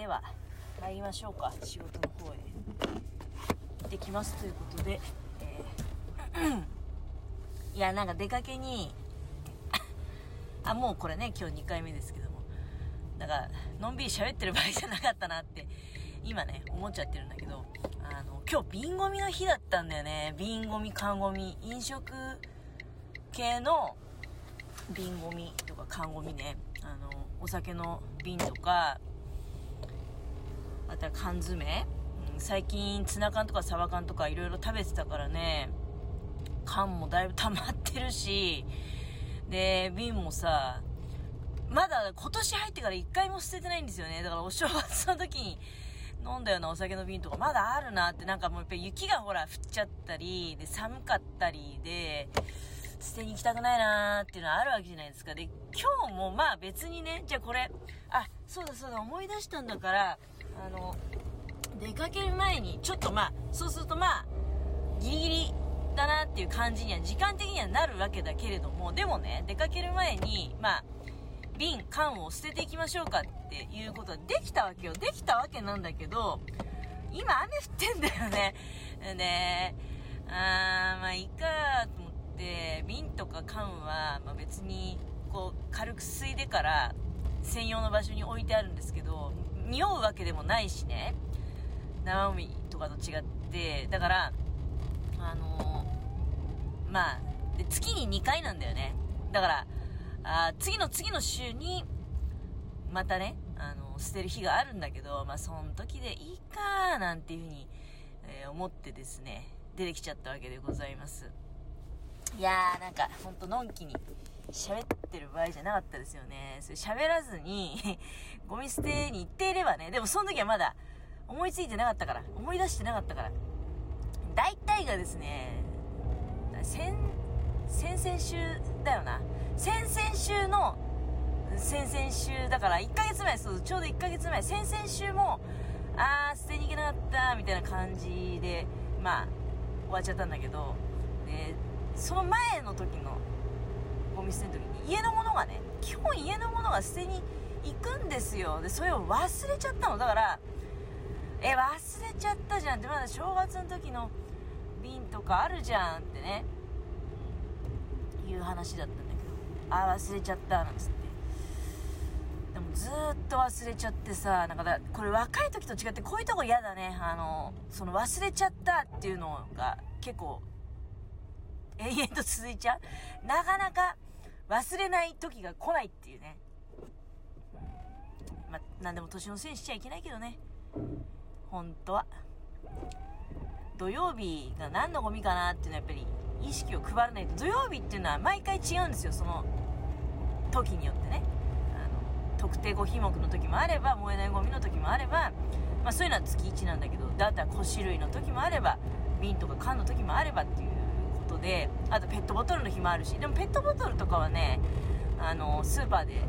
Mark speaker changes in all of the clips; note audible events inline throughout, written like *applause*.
Speaker 1: では参りましょうか。仕事の方へ行ってきますということで、えーいやなんか出かけに *laughs* あもうこれね今日2回目ですけどもだかのんびり喋ってる場合じゃなかったなって今ね思っちゃってるんだけどあの今日瓶ゴミの日だったんだよね。瓶ゴミ缶ゴミ飲食系の瓶ゴミとか缶ゴミね。あのお酒の瓶とかあとは缶詰、うん最近ツナ缶とかサバ缶とかいろいろ食べてたからね。缶もだいぶ溜まってるし。で瓶もさまだ今年入ってから1回も捨ててないんですよね。だからお正月の時に飲んだようなお酒の瓶とかまだあるなってなんかもうやっぱり雪がほら降っちゃったりで寒かったりで捨てに行きたくないなーっていうのはあるわけじゃないですか。で今日もまあ別にねじゃあこれあそうだそうだ思い出したんだからあの出かける前にちょっとまあそうするとまあギリギリだなっていう感じには時間的にはなるわけだけれどもでもね出かける前にまあ瓶缶を捨てていきましょうかっていうことはできたわけよ。できたわけなんだけど今雨降ってんだよね。で *laughs* あーまあいいかと思って瓶とか缶は、まあ、別にこう軽く吸いでから専用の場所に置いてあるんですけど匂うわけでもないしね。生ゴミとかと違って。だからあのーまあで月に2回なんだよね。だからあ次の次の週にまたね、あの捨てる日があるんだけどまあその時でいいかなんていうふうに、えー思ってですね出てきちゃったわけでございます。いやーなんかほんとのんきに喋ってる場合じゃなかったですよね。それ喋らずに *laughs* ゴミ捨てに行っていればね。でもその時はまだ思いついてなかったから思い出してなかったから。大体がですね先先々週だよな。先々週の先々週だから1ヶ月前そうちょうど1ヶ月前先々週もあー捨てに行けなかったみたいな感じでまあ終わっちゃったんだけど。でその前の時のゴミ捨ての時に家のものがね基本家のものが捨てに行くんですよ。でそれを忘れちゃったの。だからえ忘れちゃったじゃんって。まだ正月の時の瓶とかあるじゃんってね。いう話だったんだけど。あ忘れちゃったなんつって。でもずっと忘れちゃってさなんかだこれ若い時と違ってこういうとこ嫌だね。あのその忘れちゃったっていうのが結構永遠と続いちゃう。なかなか忘れない時が来ないっていうね。まあ何でも年のせいにしちゃいけないけどね。本当は。土曜日が何のゴミかなっていうのはやっぱり意識を配らないと。土曜日っていうのは毎回違うんですよ。その時によってね。あの特定5品目の時もあれば燃えないゴミの時もあれば、まあ、そういうのは月1なんだけどだったら古種類の時もあれば瓶とか缶の時もあればっていうことであとペットボトルの日もあるしでもペットボトルとかはねあのスーパーで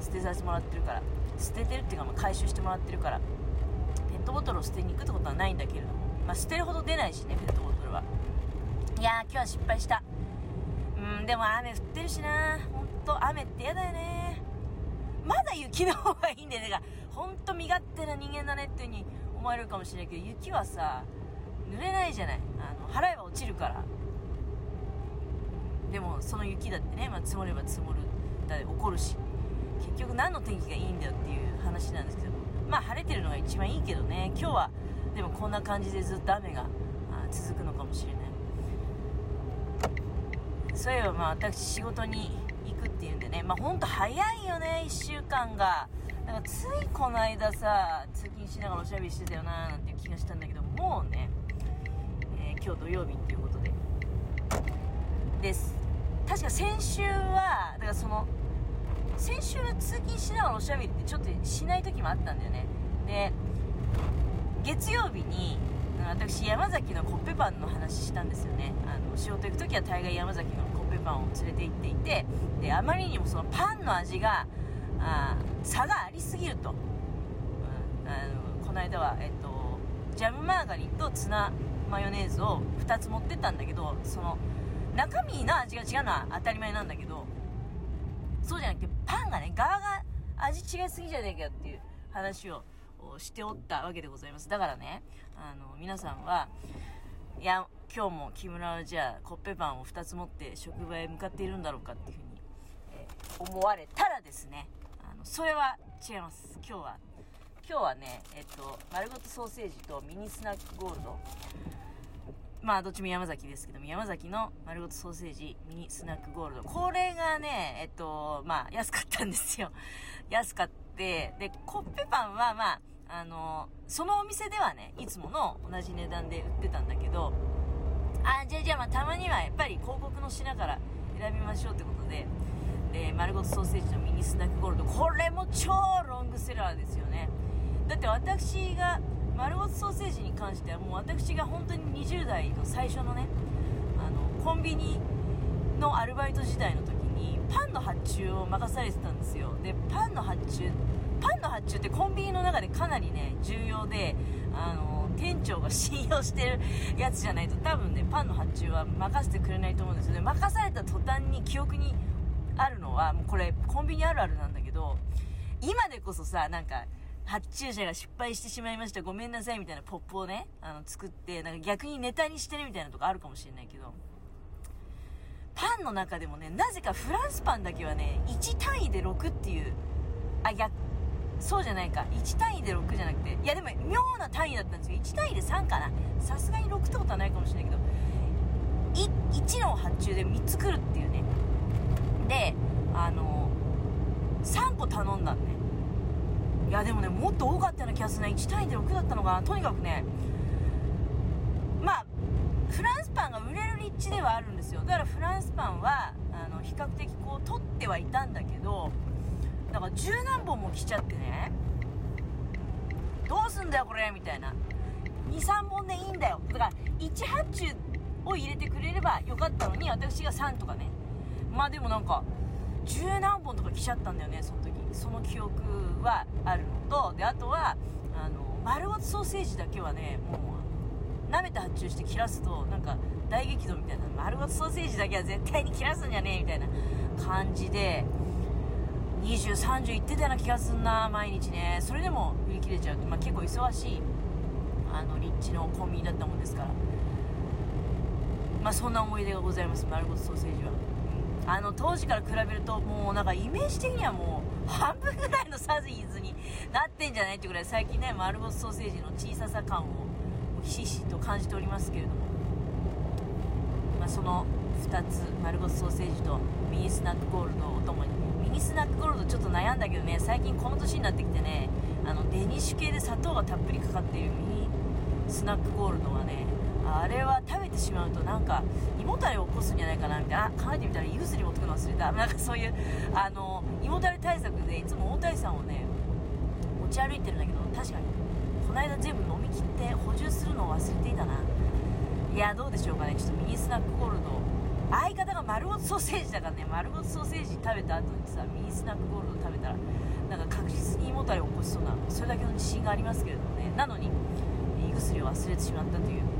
Speaker 1: 捨てさせてもらってるから捨ててるっていうか、まあ、回収してもらってるからペットボトルを捨てに行くってことはないんだけれども、まあ、捨てるほど出ないしねペットボトルは。いやー今日は失敗した。うんでも雨降ってるしなほんと雨って嫌だよねまだ雪の方がいいんだよね。だからほんと身勝手な人間だねっていう風に思われるかもしれないけど雪はさ濡れないじゃない。あの払えば落ちるから。でもその雪だってね、まあ、積もれば積もるだって起こるし結局何の天気がいいんだよっていう話なんですけどまあ晴れてるのが一番いいけどね今日はでもこんな感じでずっと雨が続くのかもしれない。そういえばまあ私仕事に行くっていうんでねまあほんと早いよね1週間が。なんかついこの間さ通勤しながらおしゃべりしてたよななんていう気がしたんだけどもうね、えー今日土曜日っていうことでです。確か先週はだからその先週は通勤しながらおしゃべりってちょっとしない時もあったんだよね。で月曜日に私山崎のコッペパンの話したんですよね。あの仕事行く時は大概山崎のコッペパンを連れて行っていてであまりにもそのパンの味があ差がありすぎると、うんあのこの間は、えっと、ジャムマーガリンとツナマヨネーズを2つ持ってったんだけどその中身の味が違うのは当たり前なんだけどそうじゃなくてパンがね側が味違いすぎじゃねえかっていう話をしておったわけでございます。だからね、あの、皆さんは、いや、今日も木村はじゃあ、コッペパンを2つ持って職場へ向かっているんだろうかっていうふうに、え、思われたらですね、あの、それは違います。今日は、今日はね、えっと、丸ごとソーセージとミニスナックゴールド、まあ、どっちも山崎ですけども、山崎の丸ごとソーセージ、ミニスナックゴールド。これがね、えっと、まあ、安かったんですよ。*laughs* 安かって、で、コッペパンは、まあ、あの、そのお店ではね、いつもの同じ値段で売ってたんだけど、あ、じゃあじゃあまあ、たまにはやっぱり広告の品から選びましょうってことで、で、丸ごとソーセージのミニスナックゴールド。これも超ロングセラーですよね。だって私が、丸ごとソーセージに関してはもう私が本当に20代の最初のねあのコンビニのアルバイト時代の時にパンの発注を任されてたんですよ。でパンの発注パンの発注ってコンビニの中でかなりね重要であの店長が信用してるやつじゃないと多分ねパンの発注は任せてくれないと思うんですよ。ね任された途端に記憶にあるのはもうこれコンビニあるあるなんだけど今でこそさなんか発注者が失敗してしまいました、ごめんなさいみたいなポップをね、あの、作って、なんか逆にネタにしてるみたいなとこあるかもしれないけど、パンの中でもね、なぜかフランスパンだけはね、1単位で6っていう、あ、逆、そうじゃないか。1単位で6じゃなくて、いやでも妙な単位だったんですよ。1単位で3かな。さすがに6ってことはないかもしれないけど、1の発注で3つ来るっていうね。で、あの、3個頼んだんね。いやでもねもっと多かったような気がするな1単位で6だったのかな。とにかくねまあフランスパンが売れる立地ではあるんですよ。だからフランスパンはあの比較的こう取ってはいたんだけどだから十何本も来ちゃってねどうすんだよこれみたいな。23本でいいんだよ。だから1発注を入れてくれればよかったのに私が3とかね。まあでもなんか十何本とか来ちゃったんだよねその時。その記憶はあるのとであとはあの丸ごとソーセージだけはねもう舐めて発注して切らすとなんか大激怒みたいな丸ごとソーセージだけは絶対に切らすんじゃねえみたいな感じで2030いってたような気がすんな毎日ね。それでも売り切れちゃうと、まあ、結構忙しいあの立地のコンビニだったもんですから。まあそんな思い出がございます丸ごとソーセージは。あの当時から比べるともうなんかイメージ的にはもう半分ぐらいのサイズになってんじゃないってぐらい最近ね丸ごとソーセージの小ささ感をひしひしと感じておりますけれども、まあ、その2つ丸ごとソーセージとミニスナックゴールドをともにミニスナックゴールドちょっと悩んだけどね最近この年になってきてねあのデニッシュ系で砂糖がたっぷりかかっているミニスナックゴールドはねあれは食べてしまうとなんか胃もたれを起こすんじゃないかなみたいな。考えてみたら胃薬持ってくの忘れた。*laughs* なんかそういうあの胃もたれ対策でいつも大谷さんをね持ち歩いてるんだけど確かにこの間全部飲み切って補充するのを忘れていたな。いやどうでしょうかね。ちょっとミニスナックゴールド。相方が丸ごとソーセージだからね。丸ごとソーセージ食べた後にさミニスナックゴールド食べたらなんか確実に胃もたれを起こしそうなそれだけの自信がありますけれどもね。なのに胃薬を忘れてしまったという。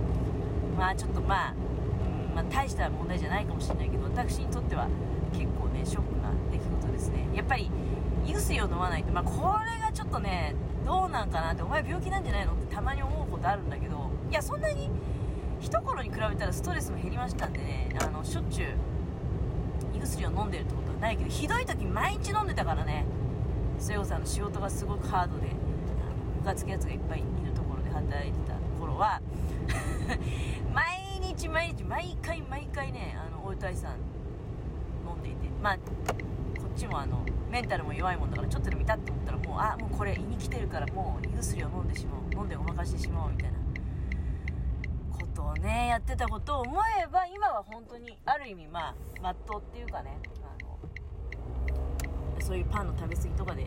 Speaker 1: まあちょっとまあ、んまあ、大した問題じゃないかもしれないけど私にとっては結構ねショックな出来事ですね。やっぱり胃薬を飲まないと、まあ、これがちょっとねどうなんかなってお前病気なんじゃないのってたまに思うことあるんだけどいやそんなに一頃に比べたらストレスも減りましたんでねあのしょっちゅう胃薬を飲んでるってことはないけどひどい時毎日飲んでたからね末子さんの仕事がすごくハードでムカつくやつがいっぱいいるところで働いてた頃は *laughs* 毎日毎日毎回毎回ねあの大谷さん飲んでいてまあこっちもあのメンタルも弱いもんだからちょっとでも痛って思ったらもうあもうこれ胃に来てるからもう胃薬を飲んでしまおう飲んでごまかしてしまおうみたいなことをねやってたことを思えば今は本当にある意味まあまっとうっていうかねあのそういうパンの食べ過ぎとかで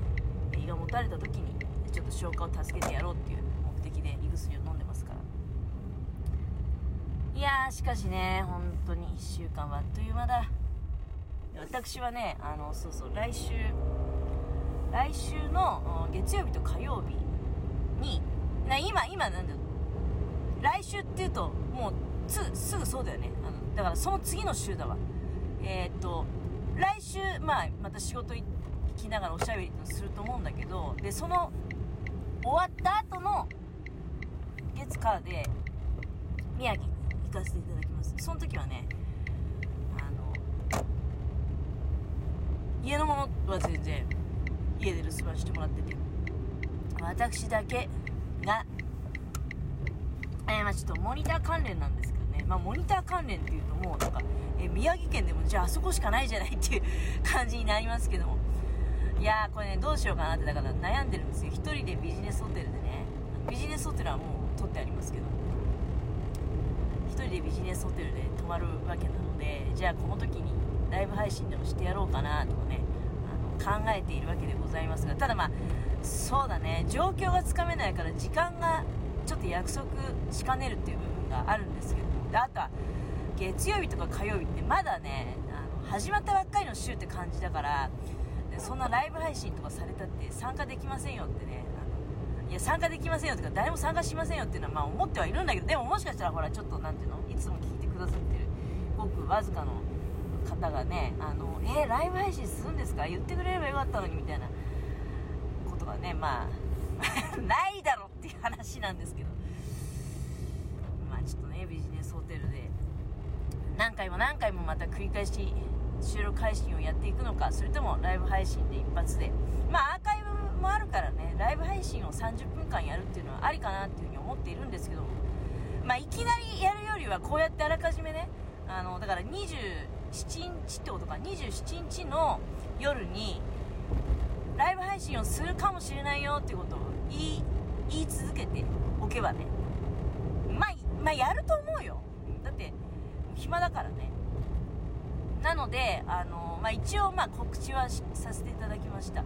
Speaker 1: 胃がもたれた時にちょっと消化を助けてやろうっていう目的で胃薬を飲んでいやーしかしね本当に1週間はあっという間だ。私はねあのそうそう来週来週の月曜日と火曜日にな今今なんだよ。来週っていうともうすぐそうだよね。あのだからその次の週だわ。えー、っと来週まあまた仕事行きながらおしゃべりすると思うんだけどでその終わった後の月火で宮城かせていただきます。その時はねあの家のものは全然家で留守番してもらってて私だけがえー、まあちょっとモニター関連なんですけどね、まあ、モニター関連っていうともうなんか、えー、宮城県でもじゃああそこしかないじゃないっていう感じになりますけども。いやーこれねどうしようかなってだから悩んでるんですよ。1人でビジネスホテルでね。ビジネスホテルはもう取ってありますけど。でビジネスホテルで泊まるわけなのでじゃあこの時にライブ配信でもしてやろうかなとかねあの考えているわけでございますがただまあそうだね状況がつかめないから時間がちょっと約束しかねるっていう部分があるんですけどであとは月曜日とか火曜日ってまだねあの始まったばっかりの週って感じだからそんなライブ配信とかされたって参加できませんよってねいや参加できませんよとか誰も参加しませんよっていうのはまあ思ってはいるんだけどでももしかしたらほらちょっと何ていうの？いつも聞いてくださってるごくわずかの方がねあのえー、ライブ配信するんですか？言ってくれればよかったのにみたいなことがねまあ *laughs* ないだろっていう話なんですけど。まあちょっとねビジネスホテルで何回も何回もまた繰り返し収録配信をやっていくのかそれともライブ配信で一発で。まあもあるからねライブ配信を30分間やるっていうのはありかなっていうふうに思っているんですけどまあいきなりやるよりはこうやってあらかじめねあのだから27日ってことか27日の夜にライブ配信をするかもしれないよってことを言い言い続けておけばねまあ、まあ、やると思うよ。だって暇だからね。なのであの、まあ、一応まあ告知はさせていただきました。